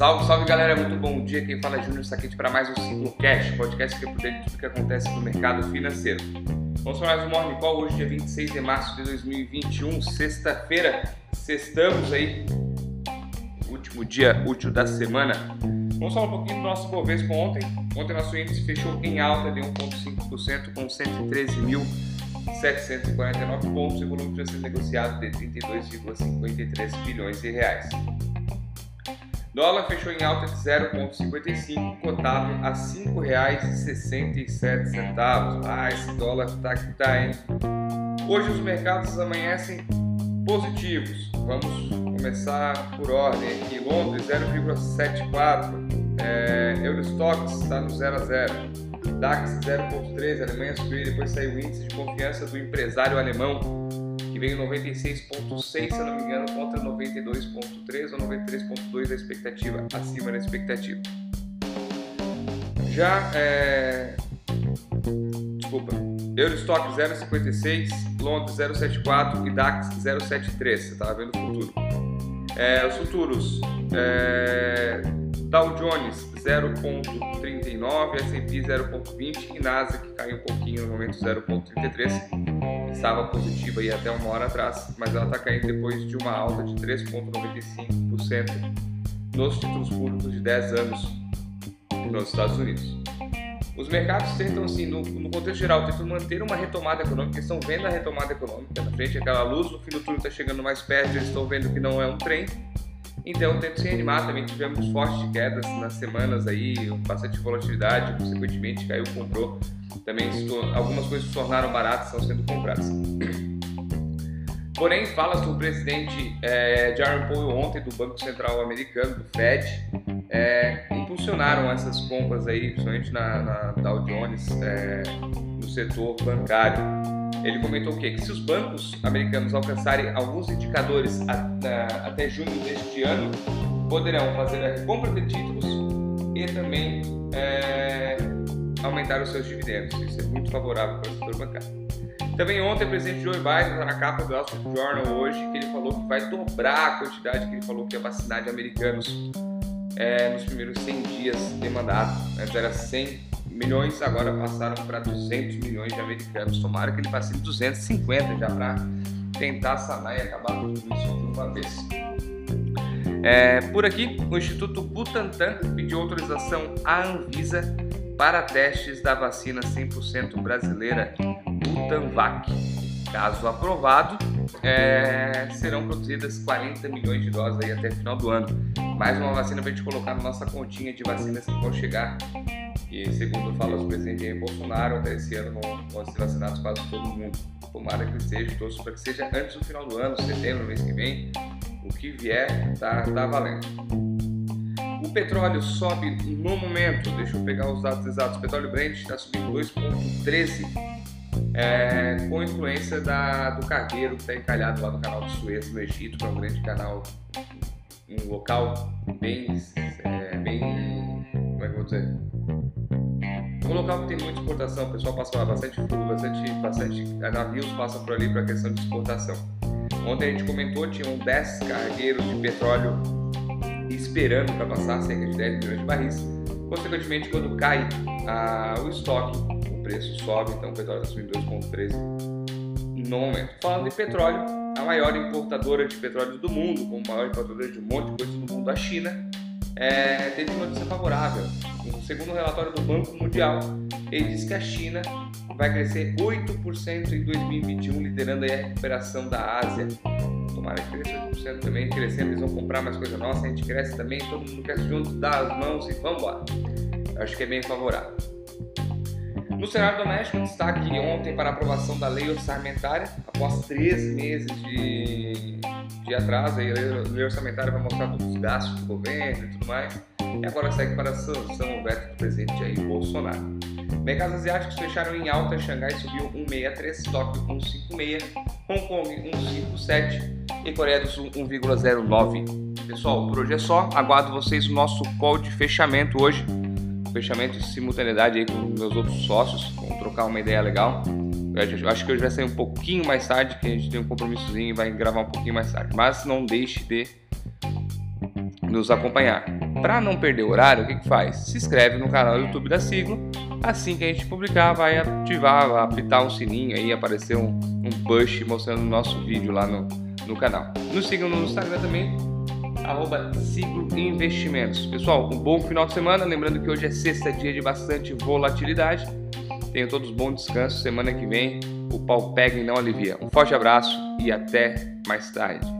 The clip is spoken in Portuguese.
Salve, salve galera, muito bom dia. Quem fala é Júnior Saquete para mais um Ciclo Cash, podcast que é por dentro de tudo que acontece no mercado financeiro. Vamos para mais um Morning Call, hoje dia 26 de março de 2021, sexta-feira. Sextamos aí, último dia útil da semana. Vamos falar um pouquinho do nosso Bovespa ontem. Ontem nosso índice fechou em alta de 1,5% com 113.749 pontos e volume de negociado de 32,53 bilhões de reais. Dólar fechou em alta de 0,55, cotado a R$ 5,67. Ah, esse dólar tá que tá, hein? Hoje os mercados amanhecem positivos. Vamos começar por ordem aqui. Londres 0,74, é, Eurostox está no 0 a 0. DAX 0,13, Alemanha subiu e depois saiu o índice de confiança do empresário alemão veio 96,6, se eu não me engano, contra 92,3 ou 93,2 da expectativa, acima da expectativa. Já, é... desculpa, Eurostock 0,56, Londres 0,74 e DAX 0,73, você estava vendo o futuro. É, os futuros, é... Dow Jones 0,39, S&P 0,20 e Nasdaq caiu um pouquinho no momento 0,33. Estava positiva aí até uma hora atrás, mas ela está caindo depois de uma alta de 3,95% nos títulos públicos de 10 anos nos Estados Unidos. Os mercados tentam, assim, no, no, contexto geral, tentam manter uma retomada econômica, eles estão vendo a retomada econômica na frente, aquela luz no fim do túnel está chegando mais perto, eles estão vendo que não é um trem, então, tento se animar, também tivemos fortes quedas nas semanas aí, bastante volatilidade, consequentemente caiu, comprou. Também algumas coisas se tornaram baratas, estão sendo compradas. Porém, fala que o presidente é, Jerome Powell ontem do Banco Central Americano, do Fed, é, impulsionaram essas compras aí, principalmente na, na Dow Jones, é, no setor bancário. Ele comentou o quê? Que se os bancos americanos alcançarem alguns indicadores até junho deste ano, poderão fazer a compra de títulos e também é, aumentar os seus dividendos. Isso é muito favorável para o setor bancário. Também ontem o presidente Joe Biden está na capa do Wall Street Journal hoje que ele falou que vai dobrar a quantidade que ele falou que ia vacinar de americanos é, nos primeiros 100 dias de mandato. Antes era 100 milhões, agora passaram para 200 milhões de americanos. Tomara que ele passe de 250 já para tentar sanar e acabar com tudo isso de uma vez. É, por aqui, o Instituto Butantan pediu autorização à Anvisa para testes da vacina 100% brasileira Butanvac. Caso aprovado, é, serão produzidas 40 milhões de doses até o final do ano. Mais uma vacina para a gente colocar na nossa continha de vacinas que vão chegar e segundo fala o presidente Jair Bolsonaro, até esse ano vão, vão ser vacinados quase todo mundo. Tomara que seja, torço para que seja antes do final do ano, setembro, mês que vem. O que vier, tá, tá valendo. O petróleo sobe no momento, deixa eu pegar os dados exatos. O petróleo Brent está subindo 2,13 é, com influência da, do cargueiro que está encalhado lá no canal de Suez, no Egito, que é um grande canal, um local bem, é, bem como é que eu vou dizer? Um local que tem muita exportação, o pessoal passa lá, bastante fluxo, bastante, bastante navios passam por ali para a questão de exportação. Ontem a gente comentou, tinham 10 cargueiros de petróleo esperando para passar, cerca de 10 milhões de barris. Consequentemente, quando cai ah, o estoque, o preço sobe, então o petróleo está subindo 2,13 no momento. Falando de petróleo, a maior importadora de petróleo do mundo, como maior importadora de um monte de coisas do mundo, a China, é, teve uma notícia favorável. Segundo o relatório do Banco Mundial, ele diz que a China vai crescer 8% em 2021, liderando a recuperação da Ásia. Tomara que cresça 8% também, crescendo, eles vão comprar mais coisa nossa, a gente cresce também, todo mundo cresce junto, dá as mãos e vamos lá. Acho que é bem favorável. No cenário doméstico, destaque ontem para a aprovação da lei orçamentária, após três meses de, de atraso, a lei orçamentária vai mostrar todos os gastos do governo e tudo mais, e agora segue para a sanção o veto do presidente Jair Bolsonaro. Mercados asiáticos fecharam em alta, Xangai subiu 1,63, Tóquio 1,56, Hong Kong 1,57 e Coreia do Sul 1,09. Pessoal, por hoje é só, aguardo vocês no nosso call de fechamento hoje, fechamento de simultaneidade aí com meus outros sócios, vamos trocar uma ideia legal. Acho que hoje vai sair um pouquinho mais tarde, que a gente tem um compromissozinho e vai gravar um pouquinho mais tarde. Mas não deixe de nos acompanhar. para não perder o horário, o que, que faz? Se inscreve no canal do YouTube da Siglo. Assim que a gente publicar, vai ativar, vai apitar um sininho aí, aparecer um, um push mostrando o nosso vídeo lá no, no canal. Nos sigam no Instagram também, arroba Siglo Investimentos. Pessoal, um bom final de semana. Lembrando que hoje é sexta, dia de bastante volatilidade. Tenham todos bom descanso. Semana que vem o pau pega e não alivia. Um forte abraço e até mais tarde.